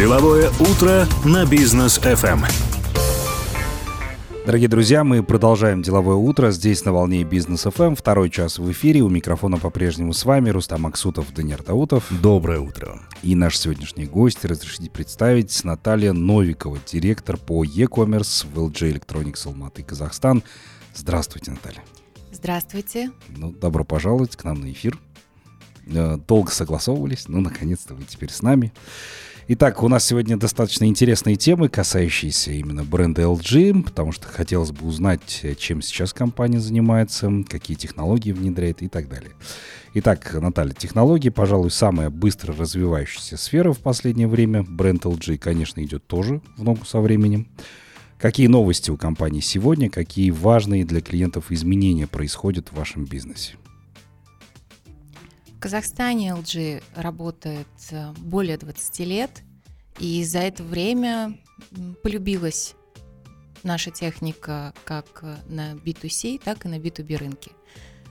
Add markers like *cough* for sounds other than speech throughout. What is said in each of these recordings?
Деловое утро на бизнес FM. Дорогие друзья, мы продолжаем деловое утро здесь на волне бизнес FM. Второй час в эфире. У микрофона по-прежнему с вами Рустам Аксутов, Даниил Таутов. Доброе утро. И наш сегодняшний гость, разрешите представить, Наталья Новикова, директор по e-commerce в LG Electronics Алматы, Казахстан. Здравствуйте, Наталья. Здравствуйте. Ну, добро пожаловать к нам на эфир. Э, долго согласовывались, но наконец-то вы теперь с нами. Итак, у нас сегодня достаточно интересные темы, касающиеся именно бренда LG, потому что хотелось бы узнать, чем сейчас компания занимается, какие технологии внедряет и так далее. Итак, Наталья, технологии, пожалуй, самая быстро развивающаяся сфера в последнее время. Бренд LG, конечно, идет тоже в ногу со временем. Какие новости у компании сегодня, какие важные для клиентов изменения происходят в вашем бизнесе? В Казахстане LG работает э, более 20 лет, и за это время полюбилась наша техника как на B2C, так и на B2B рынке.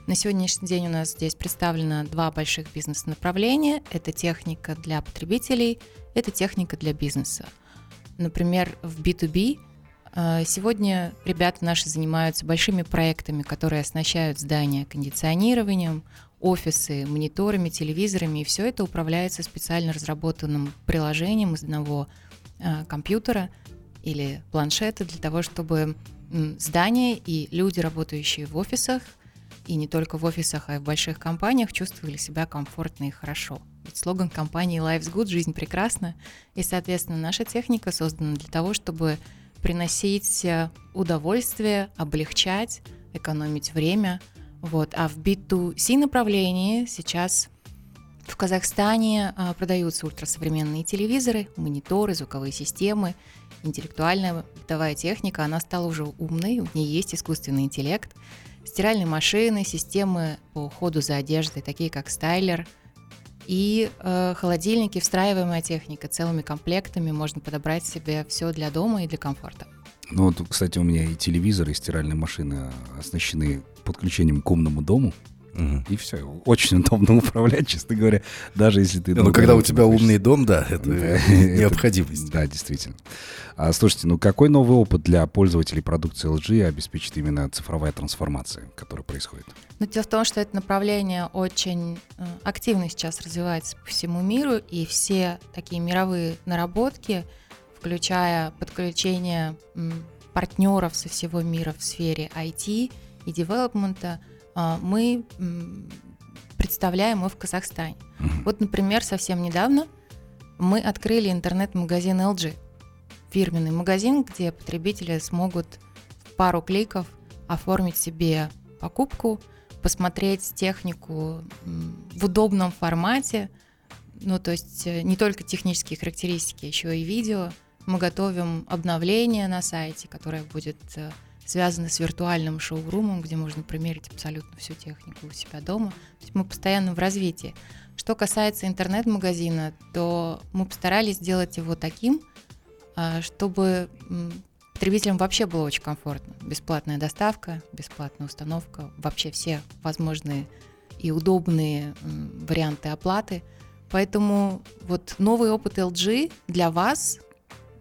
На сегодняшний день у нас здесь представлено два больших бизнес-направления. Это техника для потребителей, это техника для бизнеса. Например, в B2B э, сегодня ребята наши занимаются большими проектами, которые оснащают здания кондиционированием, офисы, мониторами, телевизорами, и все это управляется специально разработанным приложением из одного э, компьютера или планшета для того, чтобы здания и люди, работающие в офисах, и не только в офисах, а и в больших компаниях, чувствовали себя комфортно и хорошо. Ведь слоган компании Life's Good – жизнь прекрасна, и, соответственно, наша техника создана для того, чтобы приносить э, удовольствие, облегчать, экономить время – вот. А в B2C направлении сейчас в Казахстане а, продаются ультрасовременные телевизоры, мониторы, звуковые системы, интеллектуальная бытовая техника. Она стала уже умной, у нее есть искусственный интеллект. Стиральные машины, системы по уходу за одеждой, такие как стайлер, и э, холодильники, встраиваемая техника, целыми комплектами можно подобрать себе все для дома и для комфорта. Ну вот, кстати, у меня и телевизор, и стиральная машина оснащены подключением к умному дому. Угу. И все. Очень удобно *laughs* управлять, честно говоря, даже если ты... Ну, когда у тебя находишься. умный дом, да, *laughs* *laughs* это необходимость. Да, действительно. А, слушайте, ну какой новый опыт для пользователей продукции LG обеспечит именно цифровая трансформация, которая происходит? Ну, дело в том, что это направление очень э, активно сейчас развивается по всему миру, и все такие мировые наработки, включая подключение партнеров со всего мира в сфере IT, и девелопмента а, мы представляем мы в Казахстане. Вот, например, совсем недавно мы открыли интернет-магазин LG. Фирменный магазин, где потребители смогут в пару кликов оформить себе покупку, посмотреть технику в удобном формате, ну, то есть э, не только технические характеристики, еще и видео. Мы готовим обновление на сайте, которое будет э, связаны с виртуальным шоурумом, где можно примерить абсолютно всю технику у себя дома. То есть мы постоянно в развитии. Что касается интернет-магазина, то мы постарались сделать его таким, а, чтобы потребителям вообще было очень комфортно. Бесплатная доставка, бесплатная установка, вообще все возможные и удобные варианты оплаты. Поэтому вот новый опыт LG для вас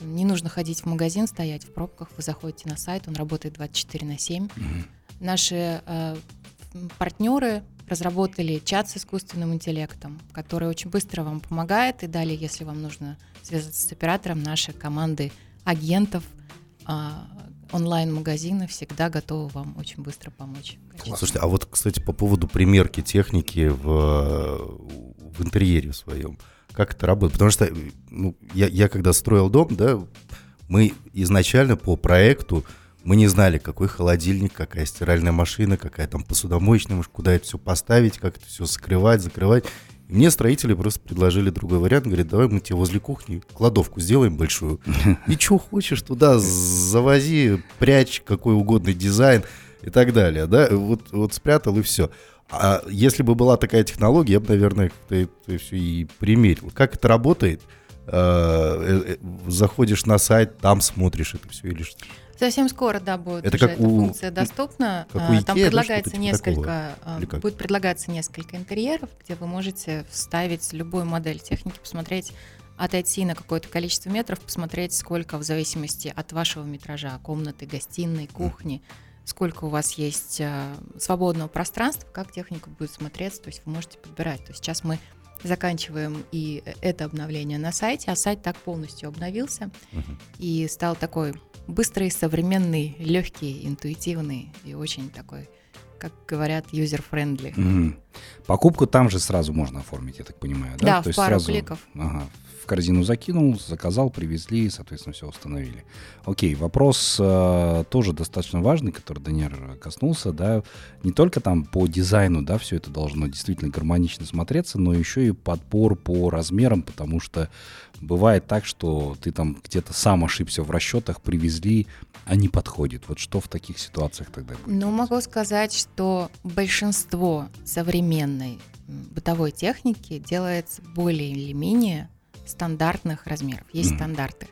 не нужно ходить в магазин, стоять в пробках. Вы заходите на сайт, он работает 24 на 7. Угу. Наши э, партнеры разработали чат с искусственным интеллектом, который очень быстро вам помогает. И далее, если вам нужно связаться с оператором, наши команды агентов э, онлайн-магазина всегда готовы вам очень быстро помочь. Слушайте, а вот, кстати, по поводу примерки техники в, в интерьере своем как это работает. Потому что ну, я, я когда строил дом, да, мы изначально по проекту мы не знали, какой холодильник, какая стиральная машина, какая там посудомоечная, куда это все поставить, как это все скрывать, закрывать. Мне строители просто предложили другой вариант. Говорят, давай мы тебе возле кухни кладовку сделаем большую. И что хочешь туда завози, прячь какой угодно дизайн и так далее. Да? Вот, вот спрятал и все. А если бы была такая технология, я бы, наверное, как-то это все и примерил. Как это работает? А, э, э, заходишь на сайт, там смотришь это все или что? Совсем скоро, да, будет это уже как эта у, функция доступна. Как у а, там Ikea, предлагается да, несколько, а, будет предлагаться несколько интерьеров, где вы можете вставить любую модель техники, посмотреть, отойти на какое-то количество метров, посмотреть, сколько в зависимости от вашего метража, комнаты, гостиной, кухни, сколько у вас есть э, свободного пространства, как техника будет смотреться, то есть вы можете подбирать. То есть сейчас мы заканчиваем и это обновление на сайте, а сайт так полностью обновился и стал такой быстрый, современный, легкий, интуитивный и очень такой, как говорят, user-friendly. Мгм. Покупку там же сразу можно оформить, я так понимаю, да? Да, То в пару сразу, кликов. Ага, в корзину закинул, заказал, привезли, соответственно, все установили. Окей, вопрос э, тоже достаточно важный, который Даниэр коснулся, да, не только там по дизайну, да, все это должно действительно гармонично смотреться, но еще и подбор по размерам, потому что бывает так, что ты там где-то сам ошибся в расчетах, привезли, а не подходит. Вот что в таких ситуациях тогда будет? Ну, могу сказать, что большинство современной бытовой техники делается более или менее стандартных размеров. Есть Мгм. стандарты.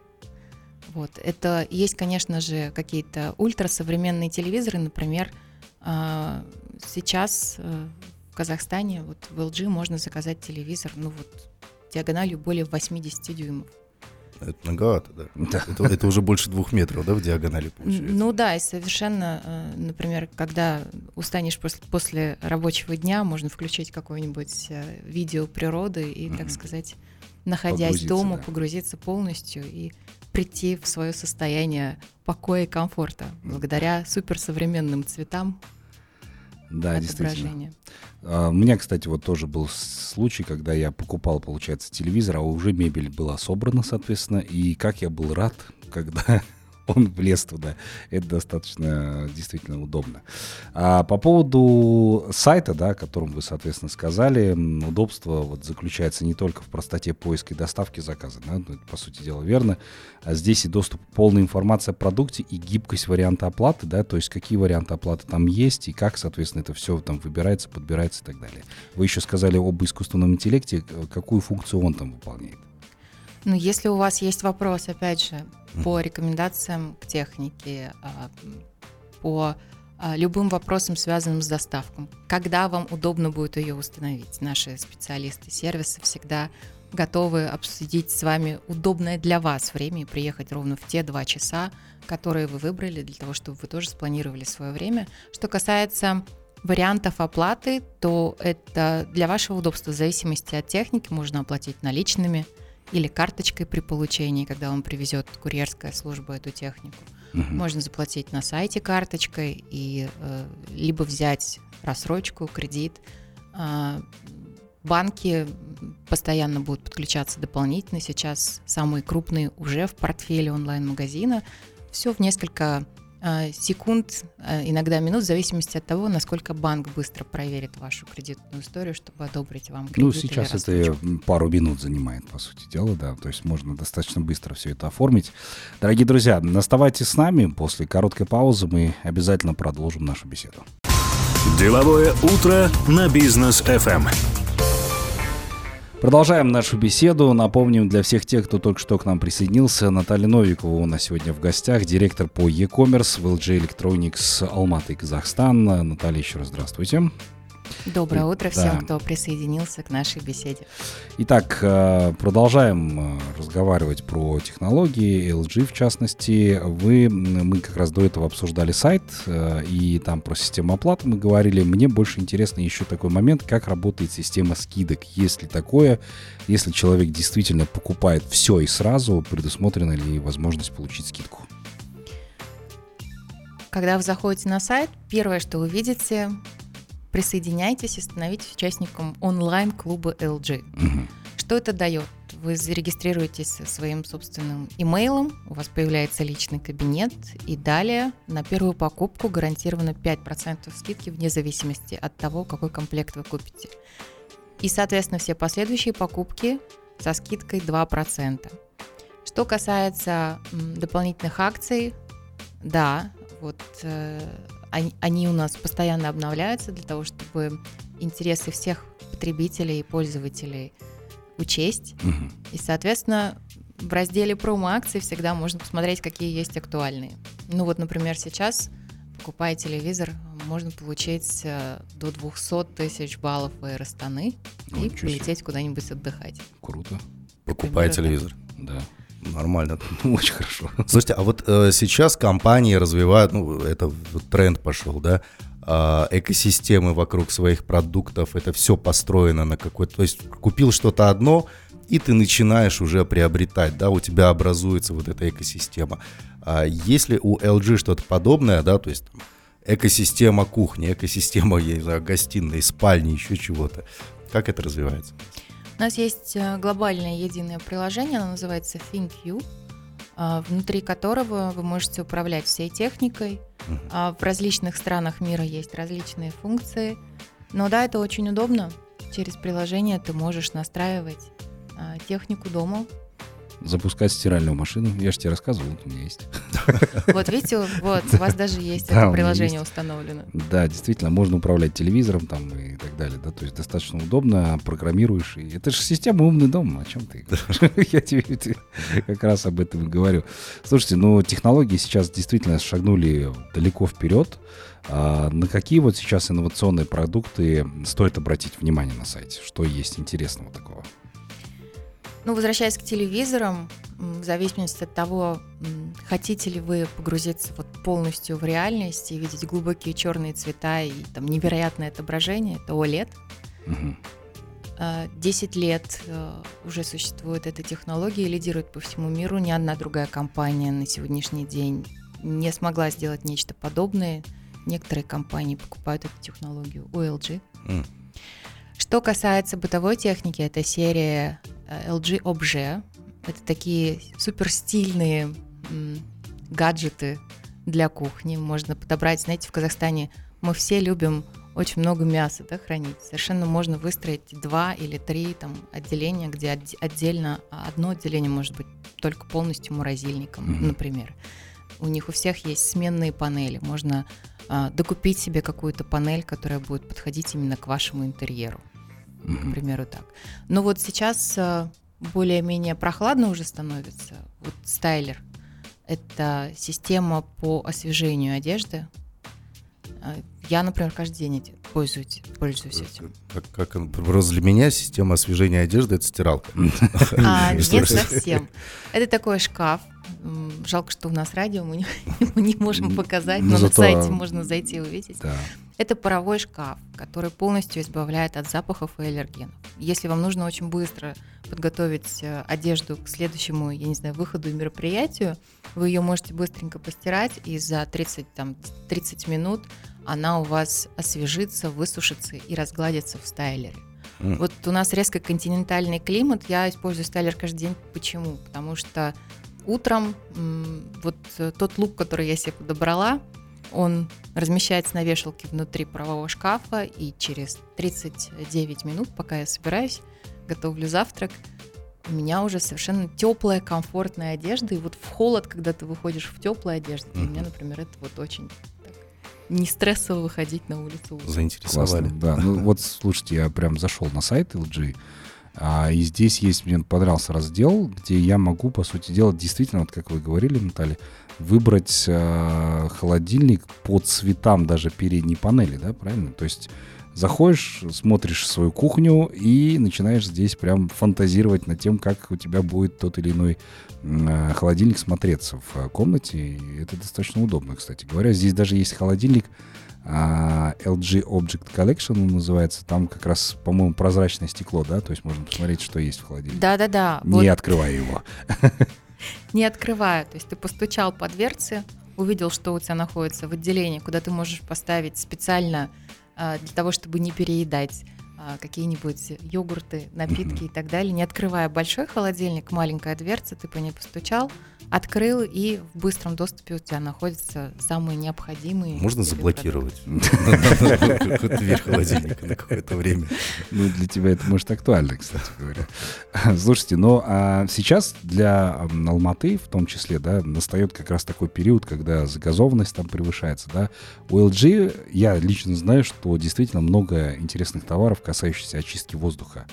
Вот. Это есть, конечно же, какие-то ультрасовременные телевизоры, например, а, сейчас э, в Казахстане, вот в LG можно заказать телевизор, ну вот диагональю более 80 дюймов. Это многовато, да. *laughs* Да. Это, это уже больше двух метров, да, в диагонали получается. Ну да, и совершенно, э, например, когда устанешь после, после рабочего дня, можно включить какое-нибудь э, видео природы и, так сказать, находясь Погрузиться, дома, да. погрузиться полностью и прийти в свое состояние покоя и комфорта благодаря суперсовременным цветам Да, действительно. А, У меня, кстати, вот тоже был случай, когда я покупал, получается, телевизор, а уже мебель была собрана, соответственно, и как я был рад, *laughs* когда он влез туда. Это достаточно действительно удобно. А по поводу сайта, да, о котором вы, соответственно, сказали, удобство вот заключается не только в простоте поиска и доставки заказа, да, ну, это, по сути дела, верно, а здесь и доступ к полной информации о продукте и гибкость варианта оплаты, да, то есть какие варианты оплаты там есть и как, соответственно, это все там выбирается, подбирается и так далее. Вы еще сказали об искусственном интеллекте, к- какую функцию он там выполняет? Ну, если у вас есть вопрос, опять же, по рекомендациям к технике, а, по а, любым вопросам, связанным с доставкой, когда вам удобно будет ее установить, наши специалисты сервиса всегда готовы обсудить с вами удобное для вас время и приехать ровно в те два часа, которые вы выбрали для того, чтобы вы тоже спланировали свое время. Что касается вариантов оплаты, то это для вашего удобства в зависимости от техники можно оплатить наличными или карточкой при получении, когда вам привезет курьерская служба эту технику. Мгм. Можно заплатить на сайте карточкой и э, либо взять рассрочку, кредит. А, банки постоянно будут подключаться дополнительно. Сейчас самые крупные уже в портфеле онлайн-магазина. Все в несколько секунд, а, иногда минут, в зависимости от того, насколько банк быстро проверит вашу кредитную историю, чтобы одобрить вам кредит Ну, или сейчас это пару минут занимает, по сути дела, да. То есть можно достаточно быстро все это оформить. Дорогие друзья, оставайтесь с нами. После короткой паузы мы обязательно продолжим нашу беседу. Деловое утро на бизнес FM. Продолжаем нашу беседу. Напомним для всех тех, кто только что к нам присоединился, Наталья Новикова у нас сегодня в гостях, директор по e-commerce в LG Electronics Алматы, Казахстан. Наталья, еще раз здравствуйте. Доброе утро Да. всем, кто присоединился к нашей беседе. Итак, э, продолжаем э, разговаривать про технологии, LG в частности. Вы, мы как раз до этого обсуждали сайт, э, и там про систему оплаты мы говорили. Мне больше интересно еще такой момент, как работает система скидок. Есть ли такое, если человек действительно покупает все и сразу, предусмотрена ли возможность получить скидку? Когда вы заходите на сайт, первое, что вы видите, присоединяйтесь и становитесь участником онлайн-клуба LG. Мгм. Что это дает? Вы зарегистрируетесь со своим собственным имейлом, у вас появляется личный кабинет, и далее на первую покупку гарантировано 5% скидки вне зависимости от того, какой комплект вы купите. И, соответственно, все последующие покупки со скидкой 2%. Что касается дополнительных акций, да, вот э, они, они у нас постоянно обновляются для того, чтобы интересы всех потребителей и пользователей учесть. Мгм. И, соответственно, в разделе промо-акций всегда можно посмотреть, какие есть актуальные. Ну вот, например, сейчас, покупая телевизор, можно получить э, до 200 тысяч баллов аэростаны и Ой, ничего себе. полететь куда-нибудь отдыхать. Круто. Примеру, телевизор. Да. Нормально. *laughs* Ну, Очень хорошо. Слушайте, а вот э, сейчас компании развивают, ну, это тренд пошел, да, а, экосистемы вокруг своих продуктов, это все построено на какой-то... То есть купил что-то одно, и ты начинаешь уже приобретать, да, у тебя образуется вот эта экосистема. А если у LG что-то подобное, да, то есть экосистема кухни, экосистема, я не знаю, гостиной, спальни, еще чего-то, как это развивается? У нас есть э, глобальное единое приложение, оно называется ThinkView, а, внутри которого вы можете управлять всей техникой. А, В различных странах мира есть различные функции. Но да, это очень удобно. Через приложение ты можешь настраивать а, технику дома. Запускать стиральную машину. Я же тебе рассказывал, вот у меня есть. *laughs* Вот видите, вот у вас даже есть это приложение установлено. Да, действительно, можно управлять телевизором там и так далее, да, то есть достаточно удобно, программируешь, это же система умный дом, о чем ты? *laughs* Я тебе как раз об этом и говорю. Слушайте, ну, технологии сейчас действительно шагнули далеко вперед, А на какие вот сейчас инновационные продукты стоит обратить внимание на сайте? Что есть интересного такого? Ну, возвращаясь к телевизорам, в зависимости от того, хотите ли вы погрузиться вот полностью в реальность и видеть глубокие черные цвета и там невероятное отображение, это OLED. А, 10 лет э, уже существует эта технология и лидирует по всему миру. Ни одна другая компания на сегодняшний день не смогла сделать нечто подобное. Некоторые компании покупают эту технологию у LG. М. Что касается бытовой техники, это серия LG Objet. Это такие супер стильные гаджеты для кухни. Можно подобрать, знаете, в Казахстане мы все любим очень много мяса да, хранить. Совершенно можно выстроить два или три там, отделения, где отде- отдельно а одно отделение может быть только полностью морозильником, Мгм. например. У них у всех есть сменные панели. Можно а, докупить себе какую-то панель, которая будет подходить именно к вашему интерьеру к Мгм. примеру, так. Но вот сейчас э, более-менее прохладно уже становится. Вот стайлер – это система по освежению одежды. Э, Я, например, каждый день пользуюсь, пользуюсь этим. Как, как просто для меня система освежения одежды это стиралка. А, *laughs* нет, совсем. Это такой шкаф. Жалко, что у нас радио, мы не, *laughs* мы не можем показать, Ну, но на зато- сайте можно зайти и увидеть. Да. Это паровой шкаф, который полностью избавляет от запахов и аллергенов. Если вам нужно очень быстро подготовить э, одежду к следующему, я не знаю, выходу и мероприятию, вы ее можете быстренько постирать, и за 30, там, 30 минут она у вас освежится, высушится и разгладится в стайлере. М. Вот у нас резко континентальный климат, я использую стайлер каждый день. Почему? Потому что утром вот э, тот лук, который я себе подобрала, он размещается на вешалке внутри парового шкафа, и через 39 минут, пока я собираюсь, готовлю завтрак, у меня уже совершенно теплая, комфортная одежда. И вот в холод, когда ты выходишь в теплой одежде, для меня, например, это вот очень так, не стрессово выходить на улицу. Заинтересовали. Классно, да. *laughs* Ну вот, слушайте, я прям зашел на сайт LG, а, и здесь есть, мне понравился раздел, где я могу, по сути дела, действительно, вот как вы говорили, Наталья, выбрать а, холодильник по цветам даже передней панели, да, правильно? То есть заходишь, смотришь свою кухню и начинаешь здесь прям фантазировать над тем, как у тебя будет тот или иной а, холодильник смотреться в а, комнате. И это достаточно удобно, кстати говоря. Здесь даже есть холодильник, а, LG Object Collection он называется. Там как раз, по-моему, прозрачное стекло, да? То есть можно посмотреть, что есть в холодильнике. Да-да-да. Не вот открывая его. *laughs* не открывая. То есть ты постучал по дверце, увидел, что у тебя находится в отделении, куда ты можешь поставить специально для того, чтобы не переедать а, какие-нибудь йогурты, напитки и так далее. Не открывая большой холодильник, маленькая дверца, ты по ней постучал, открыл, и в быстром доступе у тебя находятся самые необходимые. Можно заблокировать *laughs* дверь холодильника на какое-то время. Ну, для тебя это может актуально, кстати говоря. *laughs* Слушайте, но а, сейчас для Алматы, в том числе, да, настает как раз такой период, когда загазованность там превышается, да. У LG я лично знаю, что действительно много интересных товаров, касающиеся очистки воздуха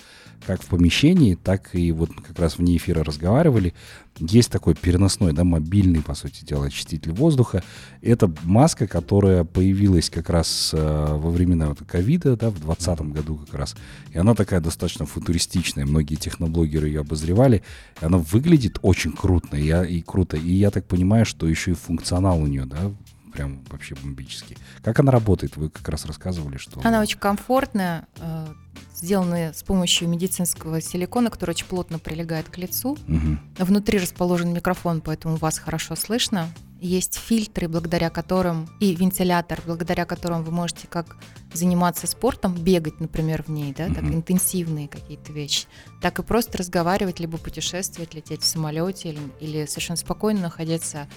как в помещении, так и вот как раз вне эфира разговаривали. Есть такой переносной, да, мобильный, по сути дела, очиститель воздуха. Это маска, которая появилась как раз э, во времена вот ковида, да, в 2020 году как раз. И она такая достаточно футуристичная. Многие техноблогеры ее обозревали. И она выглядит очень круто. И, и круто. И я так понимаю, что еще и функционал у нее, да, прям вообще бомбический. Как она работает? Вы как раз рассказывали, что... Она очень комфортная, э, сделана с помощью медицинского силикона, который очень плотно прилегает к лицу. Мгм. Внутри расположен микрофон, поэтому вас хорошо слышно. Есть фильтры, благодаря которым, и вентилятор, благодаря которым вы можете как заниматься спортом, бегать, например, в ней, да, так интенсивные какие-то вещи, так и просто разговаривать, либо путешествовать, лететь в самолете или, или совершенно спокойно находиться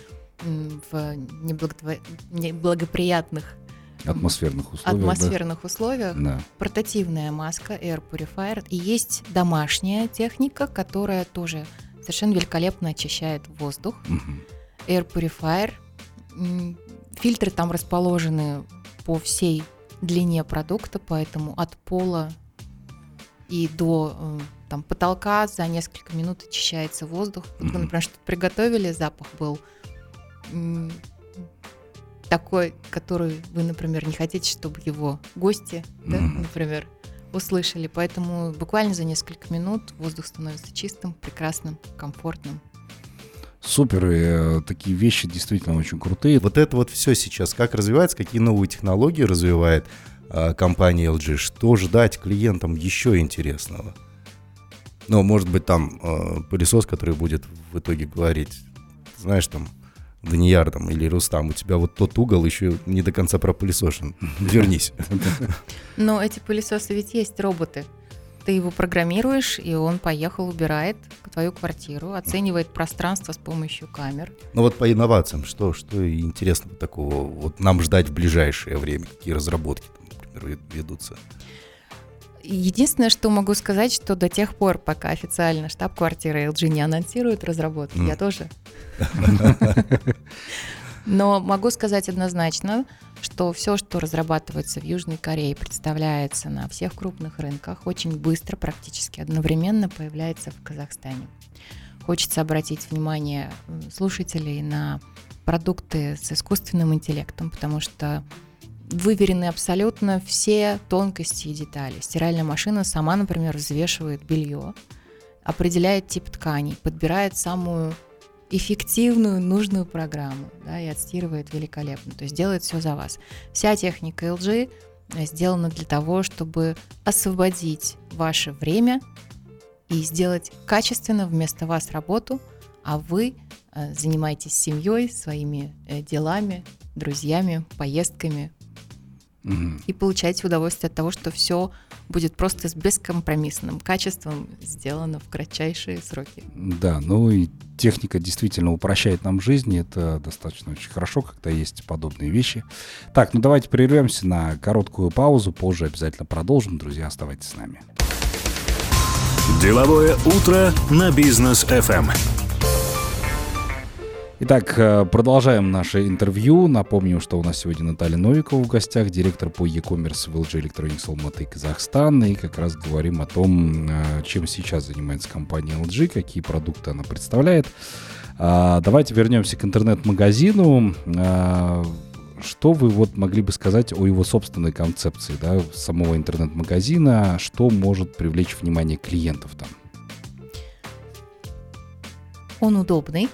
в неблаготво- неблагоприятных Атмосферных условиях. да? атмосферных условиях. Да. Портативная маска Air Purifier. И есть домашняя техника, которая тоже совершенно великолепно очищает воздух. Мгм. Air Purifier. Фильтры там расположены по всей длине продукта, поэтому от пола и до э, там, потолка за несколько минут очищается воздух. Мгм. например, что-то приготовили, запах был такой, который вы, например, не хотите, чтобы его гости, да, Мгм. например, услышали. Поэтому буквально за несколько минут воздух становится чистым, прекрасным, комфортным. Супер, и, э, такие вещи действительно очень крутые. Вот это вот все сейчас, как развивается, какие новые технологии развивает а, компания LG, что ждать клиентам еще интересного? Ну, может быть, там а, пылесос, который будет в итоге говорить, знаешь, там, Данияр там, или Рустам, у тебя вот тот угол еще не до конца пропылесошен. *laughs* Вернись. Но эти пылесосы ведь есть роботы. Ты его программируешь, и он поехал, убирает твою квартиру, оценивает пространство с помощью камер. Ну вот по инновациям, что, что интересного такого вот нам ждать в ближайшее время? Какие разработки, там, например, ведутся? Единственное, что могу сказать, что до тех пор, пока официально штаб-квартира LG не анонсирует разработки, М. я тоже. *laughs* Но могу сказать однозначно, что все, что разрабатывается в Южной Корее, представляется на всех крупных рынках, очень быстро, практически одновременно появляется в Казахстане. Хочется обратить внимание слушателей на продукты с искусственным интеллектом, потому что выверены абсолютно все тонкости и детали. Стиральная машина сама, например, взвешивает белье, определяет тип тканей, подбирает самую эффективную, нужную программу, да, и отстирывает великолепно. То есть делает все за вас. Вся техника LG сделана для того, чтобы освободить ваше время и сделать качественно вместо вас работу, а вы э, занимаетесь семьей, своими э, делами, друзьями, поездками И получаете удовольствие от того, что все будет просто с бескомпромиссным качеством сделано в кратчайшие сроки. Да, ну и техника действительно упрощает нам жизнь, и это достаточно очень хорошо, когда есть подобные вещи. Так, ну давайте прервемся на короткую паузу, позже обязательно продолжим. Друзья, оставайтесь с нами. Деловое утро на бизнес FM. Итак, э, продолжаем наше интервью. Напомню, что у нас сегодня Наталья Новикова в гостях, директор по e-commerce в LG Electronics Almaty Казахстан. И как раз говорим о том, э, чем сейчас занимается компания LG, какие продукты она представляет. А, Давайте вернемся к интернет-магазину. А, Что вы вот могли бы сказать о его собственной концепции, да, самого интернет-магазина? Что может привлечь внимание клиентов там? Он удобный,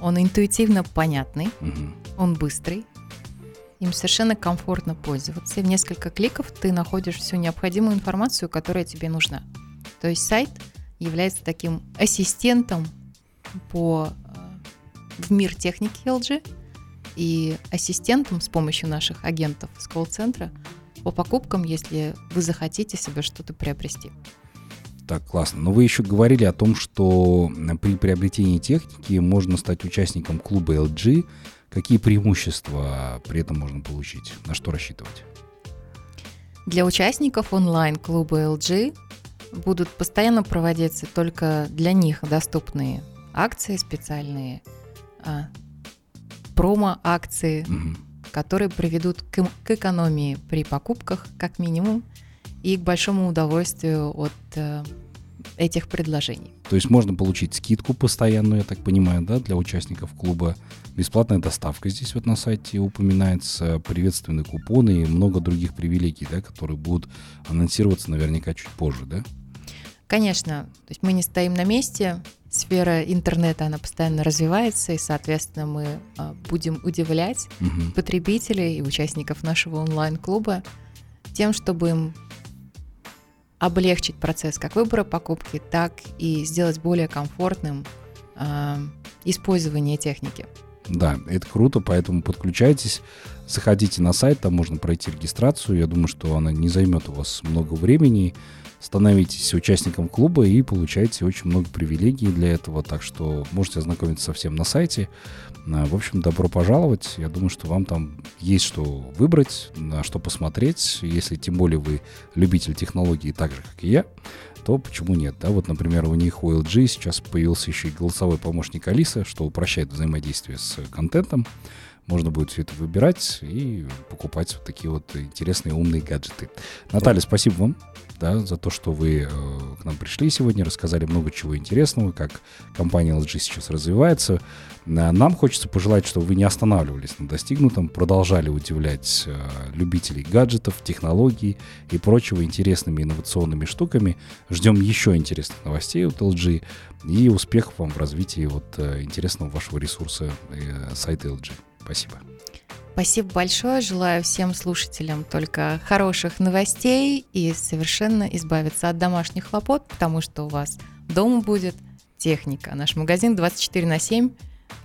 он интуитивно понятный, Мгм. он быстрый, им совершенно комфортно пользоваться. И в несколько кликов ты находишь всю необходимую информацию, которая тебе нужна. То есть сайт является таким ассистентом по, э, в мир техники LG и ассистентом с помощью наших агентов с колл-центра по покупкам, если вы захотите себе что-то приобрести. Так, классно. Но вы еще говорили о том, что при приобретении техники можно стать участником клуба LG. Какие преимущества при этом можно получить? На что рассчитывать? Для участников онлайн-клуба LG будут постоянно проводиться только для них доступные акции специальные, а, промо-акции, Мгм. которые приведут к, к экономии при покупках, как минимум, и к большому удовольствию от э, этих предложений. То есть можно получить скидку постоянную, я так понимаю, да, для участников клуба. Бесплатная доставка здесь вот на сайте упоминается, приветственные купоны и много других привилегий, да, которые будут анонсироваться наверняка чуть позже, да? Конечно, то есть мы не стоим на месте, сфера интернета, она постоянно развивается, и, соответственно, мы а, будем удивлять угу. потребителей и участников нашего онлайн-клуба тем, чтобы им облегчить процесс как выбора покупки, так и сделать более комфортным э, использование техники. Да, это круто, поэтому подключайтесь, заходите на сайт, там можно пройти регистрацию. Я думаю, что она не займет у вас много времени. Становитесь участником клуба и получаете очень много привилегий для этого, так что можете ознакомиться со всем на сайте. А, в общем, добро пожаловать. Я думаю, что вам там есть что выбрать, на что посмотреть. Если тем более вы любитель технологий так же, как и я, то почему нет? Да, вот, например, у них у LG сейчас появился еще и голосовой помощник Алиса, что упрощает взаимодействие с контентом. Можно будет все это выбирать и покупать вот такие вот интересные умные гаджеты. Наталья, спасибо вам да, за то, что вы э, к нам пришли сегодня, рассказали много чего интересного, как компания LG сейчас развивается. Нам хочется пожелать, чтобы вы не останавливались на достигнутом, продолжали удивлять э, любителей гаджетов, технологий и прочего интересными инновационными штуками. Ждем еще интересных новостей от LG и успехов вам в развитии вот э, интересного вашего ресурса э, сайта LG. Спасибо. Спасибо большое. Желаю всем слушателям только хороших новостей и совершенно избавиться от домашних хлопот, потому что у вас дома будет техника. Наш магазин 24 на 7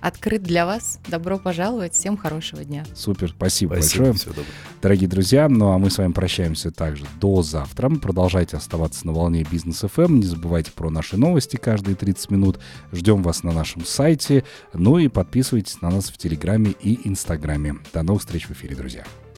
открыт для вас. Добро пожаловать. Всем хорошего дня. Супер. Спасибо, Спасибо большое. Всего Дорогие друзья, ну а мы с вами прощаемся также до завтра. Продолжайте оставаться на волне бизнес FM. Эм. Не забывайте про наши новости каждые 30 минут. Ждем вас на нашем сайте. Ну и подписывайтесь на нас в Телеграме и Инстаграме. До новых встреч в эфире, друзья.